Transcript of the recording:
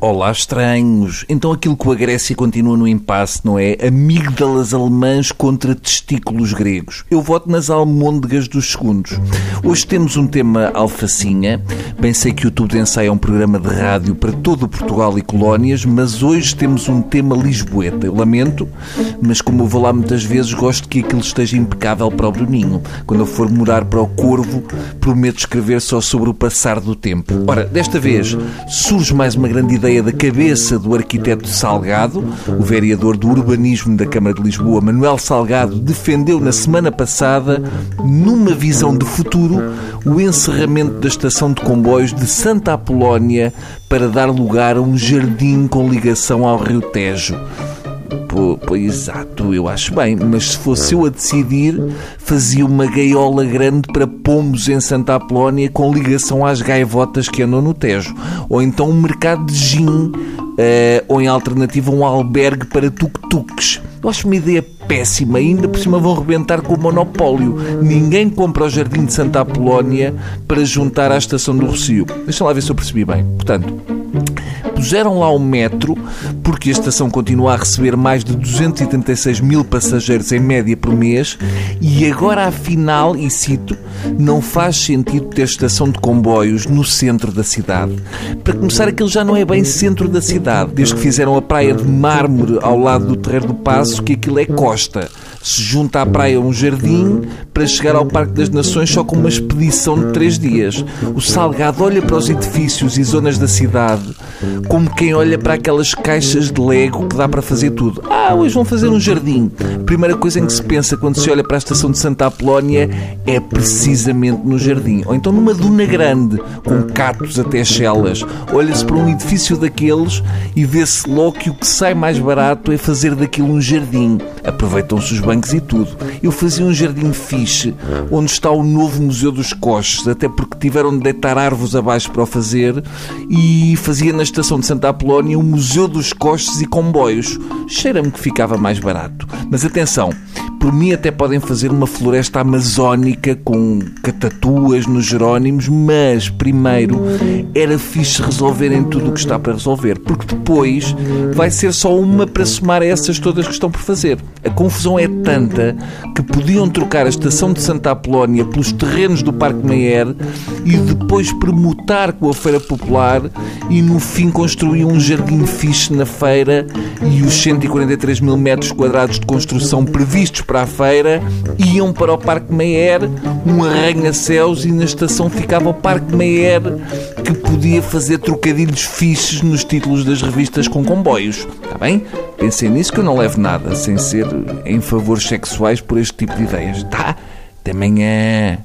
Olá, estranhos. Então aquilo que a Grécia continua no impasse, não é? Amígdalas alemãs contra testículos gregos. Eu voto nas almôndegas dos segundos. Hoje temos um tema alfacinha. Bem sei que o Tubo de Ensaio é um programa de rádio para todo Portugal e colónias, mas hoje temos um tema lisboeta. Eu lamento, mas como eu vou lá muitas vezes, gosto que aquilo esteja impecável para o Bruninho. Quando eu for morar para o Corvo, prometo escrever só sobre o passar do tempo. Ora, desta vez surge mais uma grande ideia ideia da cabeça do arquiteto Salgado. O vereador do urbanismo da Câmara de Lisboa, Manuel Salgado, defendeu na semana passada, numa visão de futuro, o encerramento da estação de comboios de Santa Apolónia para dar lugar a um jardim com ligação ao Rio Tejo. Pois, exato, eu acho bem, mas se fosse eu a decidir, fazia uma gaiola grande para pombos em Santa Apolónia com ligação às gaivotas que andam no Tejo. Ou então um mercado de gin, uh, ou em alternativa um albergue para tuk-tuks. Eu acho uma ideia péssima, ainda por cima vão rebentar com o monopólio. Ninguém compra o Jardim de Santa Apolónia para juntar à Estação do Rocio. Deixa lá ver se eu percebi bem. Portanto, puseram lá o metro, porque a estação continua a receber mais de 236 mil passageiros em média por mês, e agora afinal, e cito, não faz sentido ter estação de comboios no centro da cidade. Para começar, aquilo já não é bem centro da cidade, desde que fizeram a praia de mármore ao lado do Terreiro do Passo, que aquilo é costa. Se junta à praia um jardim para chegar ao Parque das Nações só com uma expedição de três dias. O Salgado olha para os edifícios e zonas da cidade como quem olha para aquelas caixas de Lego que dá para fazer tudo. Ah, hoje vão fazer um jardim. A primeira coisa em que se pensa quando se olha para a estação de Santa Apolónia é precisamente no jardim. Ou então numa duna grande, com catos até chelas. Olha-se para um edifício daqueles e vê-se logo que o que sai mais barato é fazer daquilo um jardim. Aproveitam-se os bancos e tudo. Eu fazia um jardim fixe, onde está o novo Museu dos Coches, até porque tiveram de deitar árvores abaixo para o fazer, e fazia na estação de Santa Apolónia o Museu dos Coches e Comboios. Cheira-me que ficava mais barato. Mas atenção, por mim até podem fazer uma floresta amazónica com catatuas nos Jerónimos, mas primeiro era fixe resolverem tudo o que está para resolver, porque depois vai ser só uma para somar a essas todas que estão por fazer. A confusão é tanta que podiam trocar a estação de Santa Apolónia pelos terrenos do Parque Meyer e depois permutar com a Feira Popular e no fim construir um jardim fixe na feira e os 143 mil metros quadrados de construção previstos para a feira iam para o Parque Meyer, um arranha-céus e na estação ficava o Parque Meyer que podia fazer trocadilhos fixes nos títulos das revistas com comboios. Está bem? Pensei nisso que eu não levo nada, sem ser em favores sexuais por este tipo de ideias. Tá? Até amanhã.